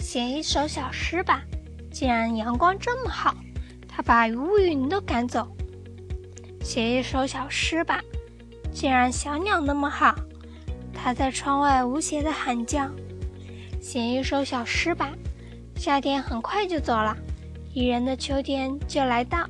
写一首小诗吧既然阳光这么好它把乌云都赶走。写一首小诗吧既然小鸟那么好它在窗外无邪的喊叫。写一首小诗吧夏天很快就走了宜人的秋天就来到